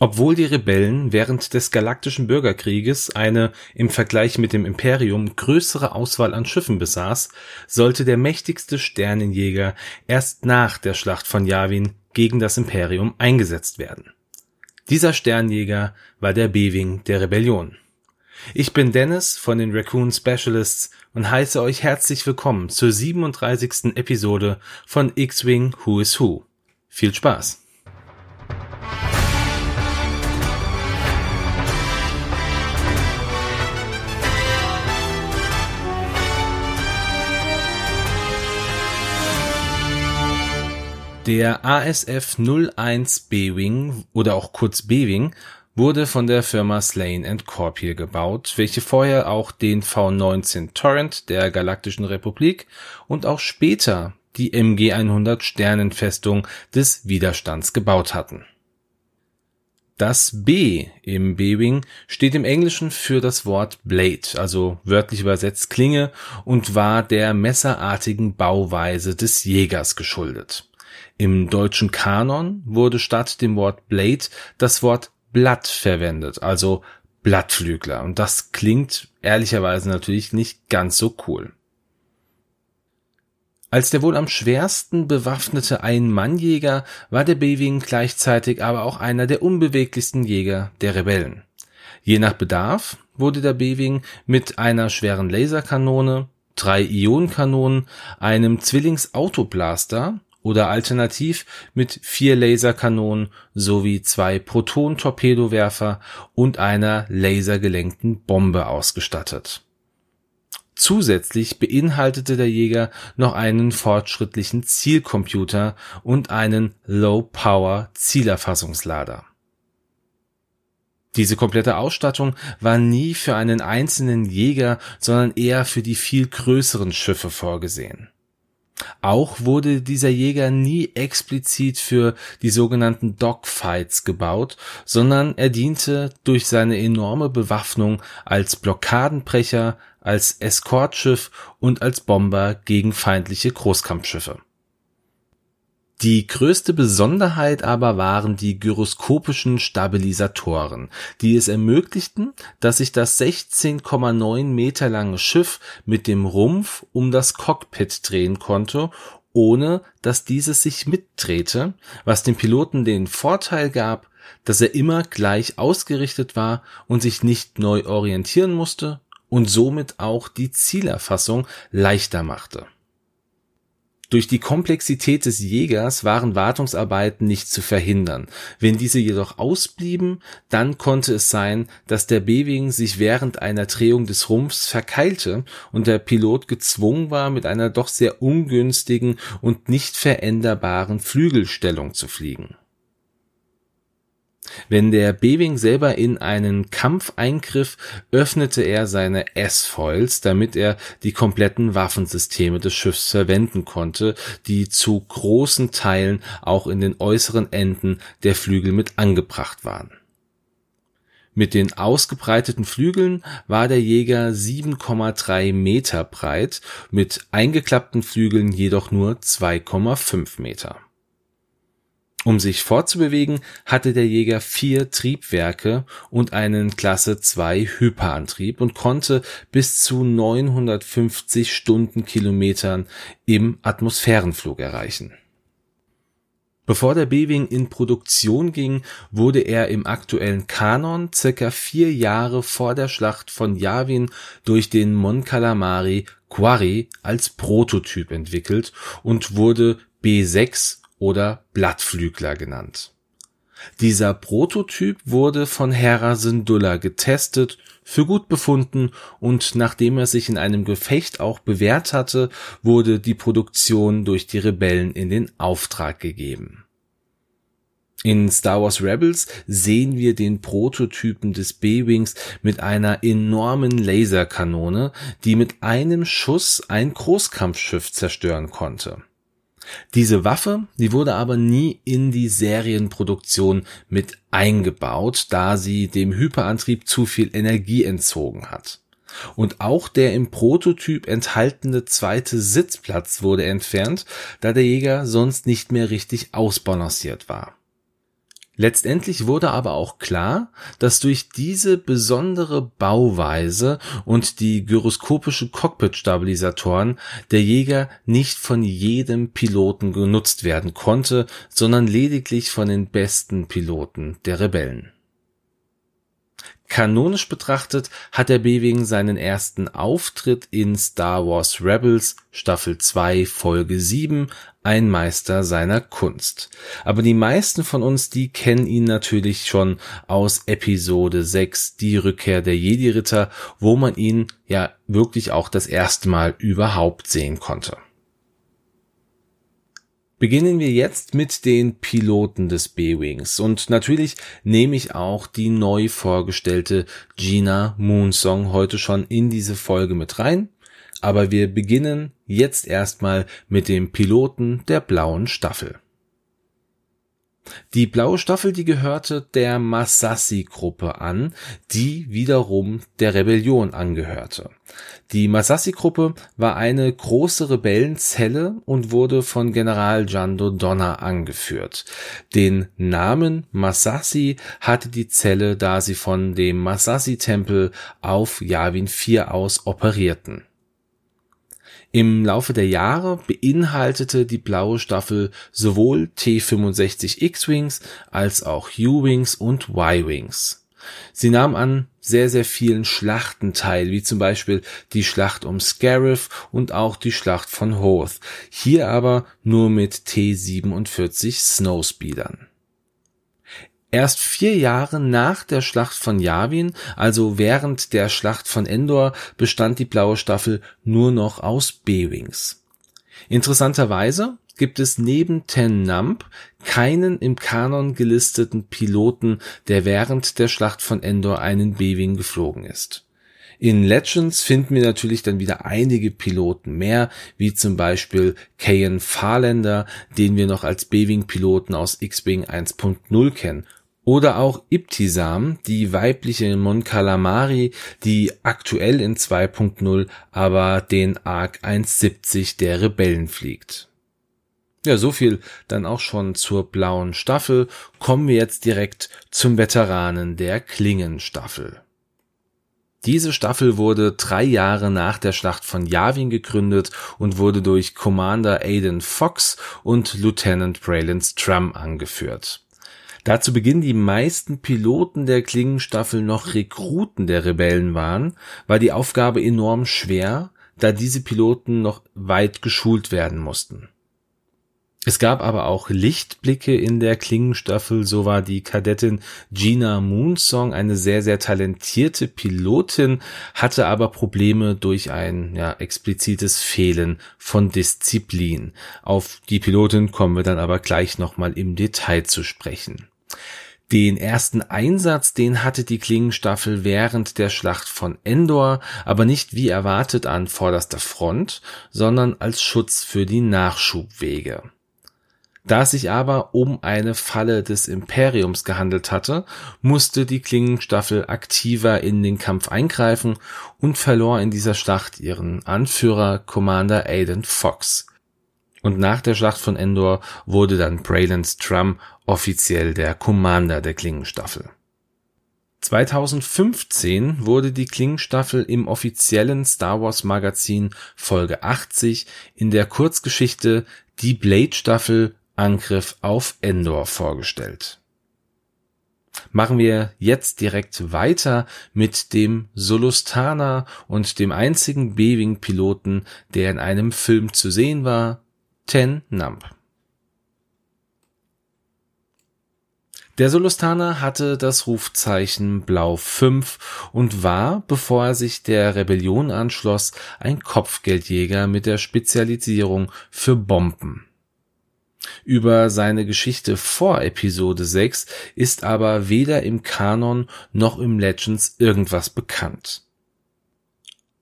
Obwohl die Rebellen während des Galaktischen Bürgerkrieges eine im Vergleich mit dem Imperium größere Auswahl an Schiffen besaß, sollte der mächtigste Sternenjäger erst nach der Schlacht von Yavin gegen das Imperium eingesetzt werden. Dieser Sternjäger war der B-Wing der Rebellion. Ich bin Dennis von den Raccoon Specialists und heiße euch herzlich willkommen zur 37. Episode von X-Wing Who is Who. Viel Spaß! Der ASF 01 B-Wing oder auch kurz B-Wing wurde von der Firma Slane Corpier gebaut, welche vorher auch den V-19 Torrent der Galaktischen Republik und auch später die MG-100 Sternenfestung des Widerstands gebaut hatten. Das B im B-Wing steht im Englischen für das Wort Blade, also wörtlich übersetzt Klinge, und war der messerartigen Bauweise des Jägers geschuldet. Im deutschen Kanon wurde statt dem Wort Blade das Wort Blatt verwendet, also Blattflügler. Und das klingt ehrlicherweise natürlich nicht ganz so cool. Als der wohl am schwersten bewaffnete Ein-Mann-Jäger war der B-Wing gleichzeitig aber auch einer der unbeweglichsten Jäger der Rebellen. Je nach Bedarf wurde der B-Wing mit einer schweren Laserkanone, drei Ionenkanonen, einem Zwillings-Autoblaster oder alternativ mit vier Laserkanonen sowie zwei Proton-Torpedowerfer und einer lasergelenkten Bombe ausgestattet. Zusätzlich beinhaltete der Jäger noch einen fortschrittlichen Zielcomputer und einen Low-Power Zielerfassungslader. Diese komplette Ausstattung war nie für einen einzelnen Jäger, sondern eher für die viel größeren Schiffe vorgesehen auch wurde dieser Jäger nie explizit für die sogenannten Dogfights gebaut, sondern er diente durch seine enorme Bewaffnung als Blockadenbrecher, als Eskortschiff und als Bomber gegen feindliche Großkampfschiffe die größte Besonderheit aber waren die gyroskopischen Stabilisatoren, die es ermöglichten, dass sich das 16,9 Meter lange Schiff mit dem Rumpf um das Cockpit drehen konnte, ohne dass dieses sich mitdrehte, was dem Piloten den Vorteil gab, dass er immer gleich ausgerichtet war und sich nicht neu orientieren musste und somit auch die Zielerfassung leichter machte durch die Komplexität des Jägers waren Wartungsarbeiten nicht zu verhindern. Wenn diese jedoch ausblieben, dann konnte es sein, dass der B-Wing sich während einer Drehung des Rumpfs verkeilte und der Pilot gezwungen war, mit einer doch sehr ungünstigen und nicht veränderbaren Flügelstellung zu fliegen wenn der B-Wing selber in einen Kampf eingriff, öffnete er seine S-Foils, damit er die kompletten Waffensysteme des Schiffs verwenden konnte, die zu großen Teilen auch in den äußeren Enden der Flügel mit angebracht waren. Mit den ausgebreiteten Flügeln war der Jäger 7,3 Meter breit, mit eingeklappten Flügeln jedoch nur 2,5 Meter um sich fortzubewegen, hatte der Jäger vier Triebwerke und einen Klasse 2 Hyperantrieb und konnte bis zu 950 Stundenkilometern im Atmosphärenflug erreichen. Bevor der B-Wing in Produktion ging, wurde er im aktuellen Kanon circa vier Jahre vor der Schlacht von Yavin durch den Mon Calamari Quarry als Prototyp entwickelt und wurde B6 oder Blattflügler genannt. Dieser Prototyp wurde von Hera Syndulla getestet, für gut befunden und nachdem er sich in einem Gefecht auch bewährt hatte, wurde die Produktion durch die Rebellen in den Auftrag gegeben. In Star Wars Rebels sehen wir den Prototypen des B-Wings mit einer enormen Laserkanone, die mit einem Schuss ein Großkampfschiff zerstören konnte. Diese Waffe, die wurde aber nie in die Serienproduktion mit eingebaut, da sie dem Hyperantrieb zu viel Energie entzogen hat. Und auch der im Prototyp enthaltene zweite Sitzplatz wurde entfernt, da der Jäger sonst nicht mehr richtig ausbalanciert war. Letztendlich wurde aber auch klar, dass durch diese besondere Bauweise und die gyroskopische Cockpit-Stabilisatoren der Jäger nicht von jedem Piloten genutzt werden konnte, sondern lediglich von den besten Piloten der Rebellen. Kanonisch betrachtet hat der B-Wing seinen ersten Auftritt in Star Wars Rebels Staffel 2 Folge 7 Ein Meister seiner Kunst. Aber die meisten von uns, die kennen ihn natürlich schon aus Episode 6 Die Rückkehr der Jedi Ritter, wo man ihn ja wirklich auch das erste Mal überhaupt sehen konnte. Beginnen wir jetzt mit den Piloten des B-Wings und natürlich nehme ich auch die neu vorgestellte Gina Moonsong heute schon in diese Folge mit rein, aber wir beginnen jetzt erstmal mit dem Piloten der blauen Staffel. Die blaue Staffel, die gehörte der Masassi-Gruppe an, die wiederum der Rebellion angehörte. Die Masassi-Gruppe war eine große Rebellenzelle und wurde von General Jando Donner angeführt. Den Namen Masassi hatte die Zelle, da sie von dem Masassi-Tempel auf Yavin 4 aus operierten. Im Laufe der Jahre beinhaltete die blaue Staffel sowohl T65 X-Wings als auch U-Wings und Y-Wings. Sie nahm an sehr, sehr vielen Schlachten teil, wie zum Beispiel die Schlacht um Scarif und auch die Schlacht von Hoth. Hier aber nur mit T47 Snowspeedern. Erst vier Jahre nach der Schlacht von Yavin, also während der Schlacht von Endor, bestand die blaue Staffel nur noch aus B-Wings. Interessanterweise gibt es neben Ten Nump keinen im Kanon gelisteten Piloten, der während der Schlacht von Endor einen B-Wing geflogen ist. In Legends finden wir natürlich dann wieder einige Piloten mehr, wie zum Beispiel Kayan Farlander, den wir noch als B-Wing-Piloten aus X-Wing 1.0 kennen, oder auch Ibtisam, die weibliche Mon Calamari, die aktuell in 2.0 aber den Arc 170 der Rebellen fliegt. Ja, so viel dann auch schon zur blauen Staffel. Kommen wir jetzt direkt zum Veteranen der Klingenstaffel. Diese Staffel wurde drei Jahre nach der Schlacht von Yavin gegründet und wurde durch Commander Aiden Fox und Lieutenant Braylon Strum angeführt. Da zu Beginn die meisten Piloten der Klingenstaffel noch Rekruten der Rebellen waren, war die Aufgabe enorm schwer, da diese Piloten noch weit geschult werden mussten. Es gab aber auch Lichtblicke in der Klingenstaffel, so war die Kadettin Gina Moonsong eine sehr, sehr talentierte Pilotin, hatte aber Probleme durch ein ja, explizites Fehlen von Disziplin. Auf die Pilotin kommen wir dann aber gleich nochmal im Detail zu sprechen. Den ersten Einsatz, den hatte die Klingenstaffel während der Schlacht von Endor, aber nicht wie erwartet an vorderster Front, sondern als Schutz für die Nachschubwege. Da es sich aber um eine Falle des Imperiums gehandelt hatte, musste die Klingenstaffel aktiver in den Kampf eingreifen und verlor in dieser Schlacht ihren Anführer Commander Aiden Fox. Und nach der Schlacht von Endor wurde dann Braylon Strum offiziell der Commander der Klingenstaffel. 2015 wurde die Klingenstaffel im offiziellen Star Wars Magazin Folge 80 in der Kurzgeschichte Die Blade Staffel Angriff auf Endor vorgestellt. Machen wir jetzt direkt weiter mit dem Solustana und dem einzigen B-Wing-Piloten, der in einem Film zu sehen war, Ten Nump. Der Solustaner hatte das Rufzeichen Blau 5 und war, bevor er sich der Rebellion anschloss, ein Kopfgeldjäger mit der Spezialisierung für Bomben. Über seine Geschichte vor Episode 6 ist aber weder im Kanon noch im Legends irgendwas bekannt.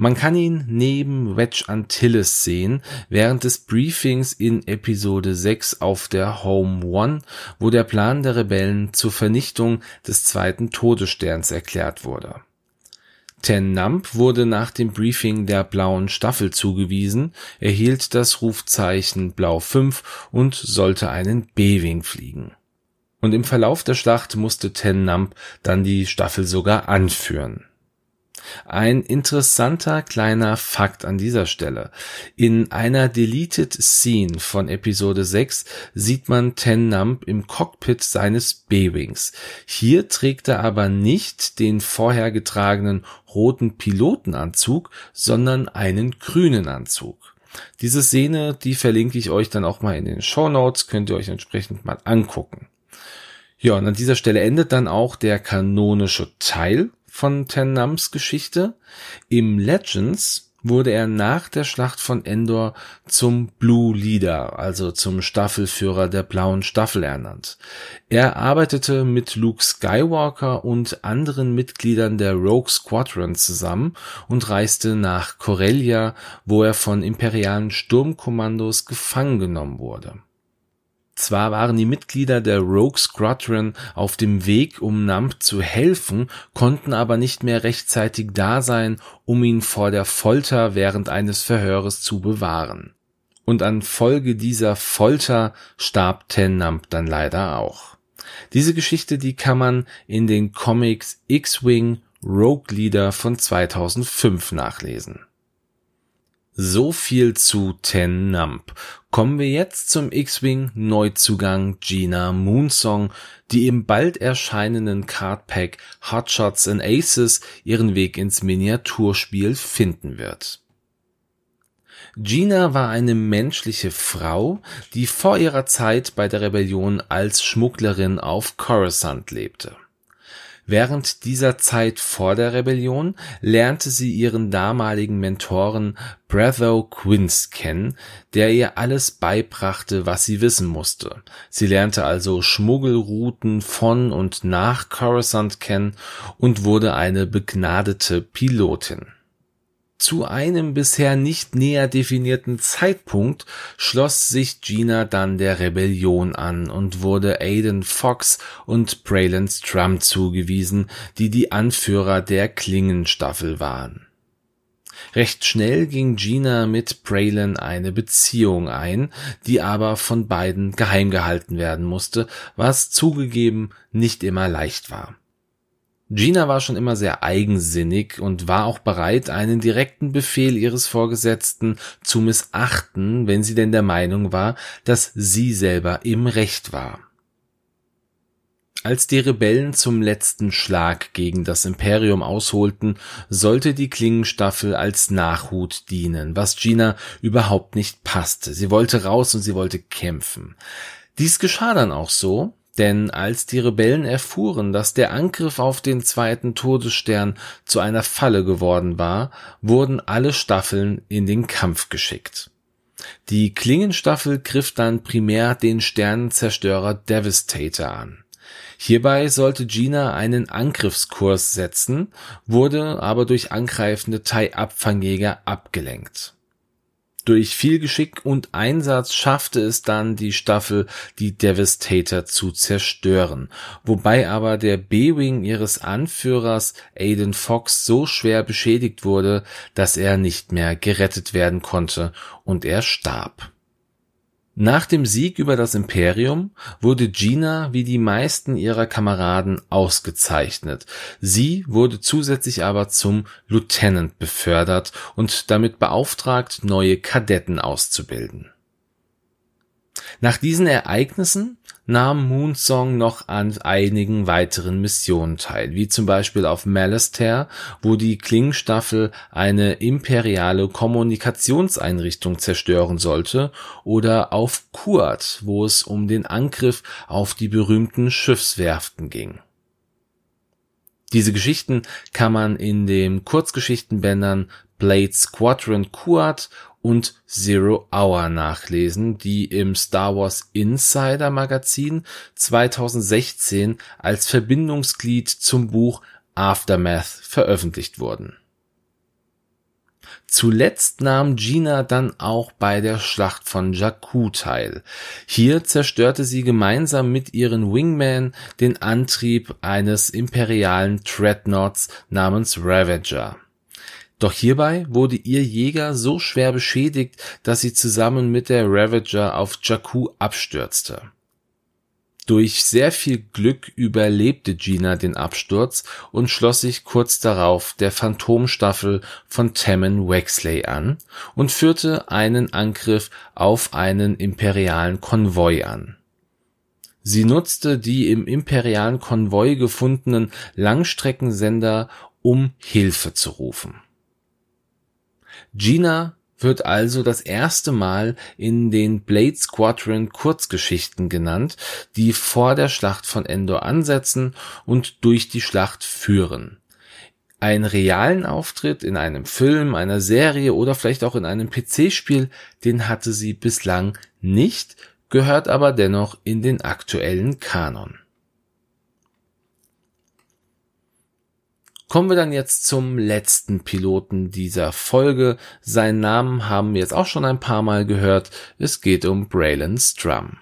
Man kann ihn neben Wedge Antilles sehen, während des Briefings in Episode 6 auf der Home One, wo der Plan der Rebellen zur Vernichtung des zweiten Todessterns erklärt wurde. Ten Nump wurde nach dem Briefing der blauen Staffel zugewiesen, erhielt das Rufzeichen Blau 5 und sollte einen B-Wing fliegen. Und im Verlauf der Schlacht musste Ten Nump dann die Staffel sogar anführen. Ein interessanter kleiner Fakt an dieser Stelle. In einer Deleted Scene von Episode 6 sieht man Ten Nump im Cockpit seines B-Wings. Hier trägt er aber nicht den vorher getragenen roten Pilotenanzug, sondern einen grünen Anzug. Diese Szene, die verlinke ich euch dann auch mal in den Show Notes, könnt ihr euch entsprechend mal angucken. Ja, und an dieser Stelle endet dann auch der kanonische Teil von Ten Nums Geschichte. Im Legends wurde er nach der Schlacht von Endor zum Blue Leader, also zum Staffelführer der blauen Staffel ernannt. Er arbeitete mit Luke Skywalker und anderen Mitgliedern der Rogue Squadron zusammen und reiste nach Corellia, wo er von imperialen Sturmkommandos gefangen genommen wurde. Zwar waren die Mitglieder der Rogue Squadron auf dem Weg, um Nump zu helfen, konnten aber nicht mehr rechtzeitig da sein, um ihn vor der Folter während eines Verhöres zu bewahren. Und an Folge dieser Folter starb Ten Nump dann leider auch. Diese Geschichte, die kann man in den Comics X-Wing Rogue Leader von 2005 nachlesen. So viel zu Ten Nump. Kommen wir jetzt zum X-Wing Neuzugang Gina Moonsong, die im bald erscheinenden Cardpack Hotshots and Aces ihren Weg ins Miniaturspiel finden wird. Gina war eine menschliche Frau, die vor ihrer Zeit bei der Rebellion als Schmugglerin auf Coruscant lebte. Während dieser Zeit vor der Rebellion lernte sie ihren damaligen Mentoren Bretho Quince kennen, der ihr alles beibrachte, was sie wissen musste. Sie lernte also Schmuggelrouten von und nach Coruscant kennen und wurde eine begnadete Pilotin. Zu einem bisher nicht näher definierten Zeitpunkt schloss sich Gina dann der Rebellion an und wurde Aiden Fox und Braylon Strum zugewiesen, die die Anführer der Klingenstaffel waren. Recht schnell ging Gina mit Braylon eine Beziehung ein, die aber von beiden geheim gehalten werden musste, was zugegeben nicht immer leicht war. Gina war schon immer sehr eigensinnig und war auch bereit, einen direkten Befehl ihres Vorgesetzten zu missachten, wenn sie denn der Meinung war, dass sie selber im Recht war. Als die Rebellen zum letzten Schlag gegen das Imperium ausholten, sollte die Klingenstaffel als Nachhut dienen, was Gina überhaupt nicht passte. Sie wollte raus und sie wollte kämpfen. Dies geschah dann auch so, denn als die Rebellen erfuhren, dass der Angriff auf den zweiten Todesstern zu einer Falle geworden war, wurden alle Staffeln in den Kampf geschickt. Die Klingenstaffel griff dann primär den Sternenzerstörer Devastator an. Hierbei sollte Gina einen Angriffskurs setzen, wurde aber durch angreifende Tai-Abfangjäger abgelenkt. Durch viel Geschick und Einsatz schaffte es dann die Staffel, die Devastator zu zerstören, wobei aber der B-Wing ihres Anführers Aiden Fox so schwer beschädigt wurde, dass er nicht mehr gerettet werden konnte und er starb. Nach dem Sieg über das Imperium wurde Gina wie die meisten ihrer Kameraden ausgezeichnet. Sie wurde zusätzlich aber zum Lieutenant befördert und damit beauftragt, neue Kadetten auszubilden. Nach diesen Ereignissen nahm Moonsong noch an einigen weiteren Missionen teil, wie zum Beispiel auf Malastare, wo die Klingenstaffel eine imperiale Kommunikationseinrichtung zerstören sollte, oder auf Kuat, wo es um den Angriff auf die berühmten Schiffswerften ging. Diese Geschichten kann man in den Kurzgeschichtenbändern Blade Squadron Kuat und Zero Hour nachlesen, die im Star Wars Insider Magazin 2016 als Verbindungsglied zum Buch Aftermath veröffentlicht wurden. Zuletzt nahm Gina dann auch bei der Schlacht von Jakku teil. Hier zerstörte sie gemeinsam mit ihren Wingmen den Antrieb eines imperialen Dreadnoughts namens Ravager. Doch hierbei wurde ihr Jäger so schwer beschädigt, dass sie zusammen mit der Ravager auf Jakku abstürzte. Durch sehr viel Glück überlebte Gina den Absturz und schloss sich kurz darauf der Phantomstaffel von Tammen Wexley an und führte einen Angriff auf einen imperialen Konvoi an. Sie nutzte die im imperialen Konvoi gefundenen Langstreckensender, um Hilfe zu rufen. Gina wird also das erste Mal in den Blade Squadron Kurzgeschichten genannt, die vor der Schlacht von Endor ansetzen und durch die Schlacht führen. Einen realen Auftritt in einem Film, einer Serie oder vielleicht auch in einem PC-Spiel, den hatte sie bislang nicht, gehört aber dennoch in den aktuellen Kanon. Kommen wir dann jetzt zum letzten Piloten dieser Folge. Seinen Namen haben wir jetzt auch schon ein paar Mal gehört. Es geht um Braylon Strum.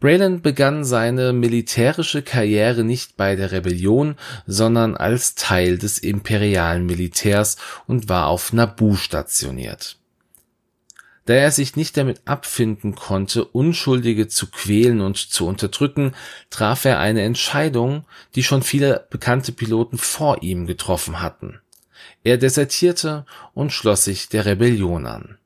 Braylon begann seine militärische Karriere nicht bei der Rebellion, sondern als Teil des imperialen Militärs und war auf Naboo stationiert. Da er sich nicht damit abfinden konnte, Unschuldige zu quälen und zu unterdrücken, traf er eine Entscheidung, die schon viele bekannte Piloten vor ihm getroffen hatten. Er desertierte und schloss sich der Rebellion an.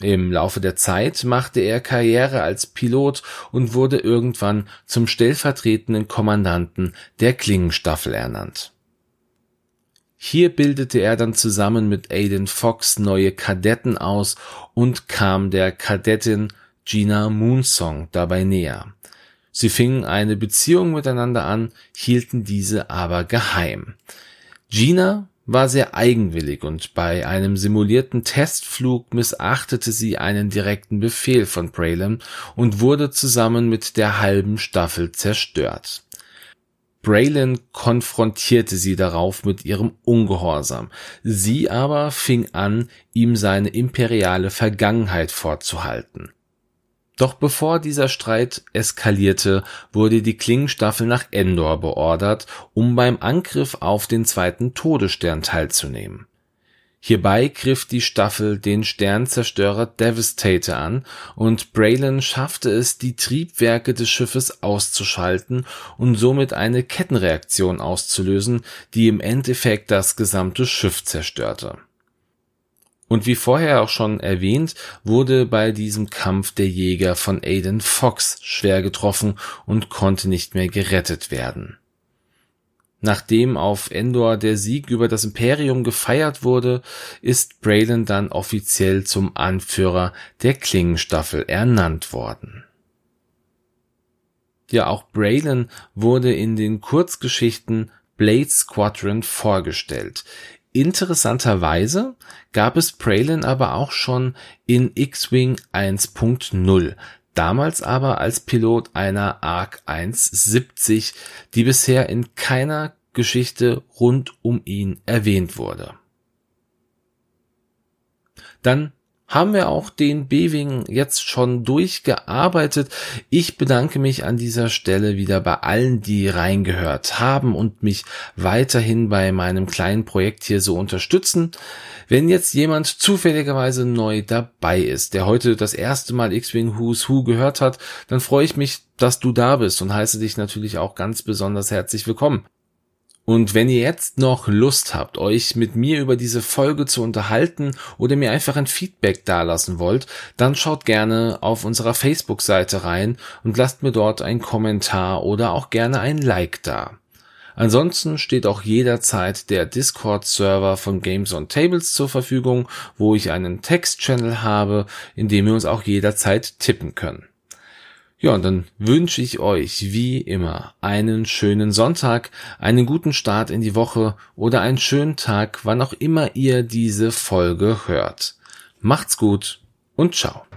Im Laufe der Zeit machte er Karriere als Pilot und wurde irgendwann zum stellvertretenden Kommandanten der Klingenstaffel ernannt. Hier bildete er dann zusammen mit Aiden Fox neue Kadetten aus und kam der Kadettin Gina Moonsong dabei näher. Sie fingen eine Beziehung miteinander an, hielten diese aber geheim. Gina war sehr eigenwillig und bei einem simulierten Testflug missachtete sie einen direkten Befehl von Braylon und wurde zusammen mit der halben Staffel zerstört. Braylon konfrontierte sie darauf mit ihrem Ungehorsam. Sie aber fing an, ihm seine imperiale Vergangenheit vorzuhalten. Doch bevor dieser Streit eskalierte, wurde die Klingenstaffel nach Endor beordert, um beim Angriff auf den zweiten Todesstern teilzunehmen. Hierbei griff die Staffel den Sternzerstörer Devastator an und Braylon schaffte es, die Triebwerke des Schiffes auszuschalten und somit eine Kettenreaktion auszulösen, die im Endeffekt das gesamte Schiff zerstörte. Und wie vorher auch schon erwähnt, wurde bei diesem Kampf der Jäger von Aiden Fox schwer getroffen und konnte nicht mehr gerettet werden. Nachdem auf Endor der Sieg über das Imperium gefeiert wurde, ist Braylon dann offiziell zum Anführer der Klingenstaffel ernannt worden. Ja, auch Braylon wurde in den Kurzgeschichten Blade Squadron vorgestellt. Interessanterweise gab es Braylon aber auch schon in X-Wing 1.0, damals aber als Pilot einer ARC 170, die bisher in keiner Geschichte rund um ihn erwähnt wurde. Dann haben wir auch den B-Wing jetzt schon durchgearbeitet. Ich bedanke mich an dieser Stelle wieder bei allen, die reingehört haben und mich weiterhin bei meinem kleinen Projekt hier so unterstützen. Wenn jetzt jemand zufälligerweise neu dabei ist, der heute das erste Mal X-Wing Who's Who gehört hat, dann freue ich mich, dass du da bist und heiße dich natürlich auch ganz besonders herzlich willkommen. Und wenn ihr jetzt noch Lust habt, euch mit mir über diese Folge zu unterhalten oder mir einfach ein Feedback dalassen wollt, dann schaut gerne auf unserer Facebook-Seite rein und lasst mir dort einen Kommentar oder auch gerne ein Like da. Ansonsten steht auch jederzeit der Discord-Server von Games on Tables zur Verfügung, wo ich einen Text-Channel habe, in dem wir uns auch jederzeit tippen können. Ja, und dann wünsche ich euch wie immer einen schönen Sonntag, einen guten Start in die Woche oder einen schönen Tag, wann auch immer ihr diese Folge hört. Macht's gut und ciao.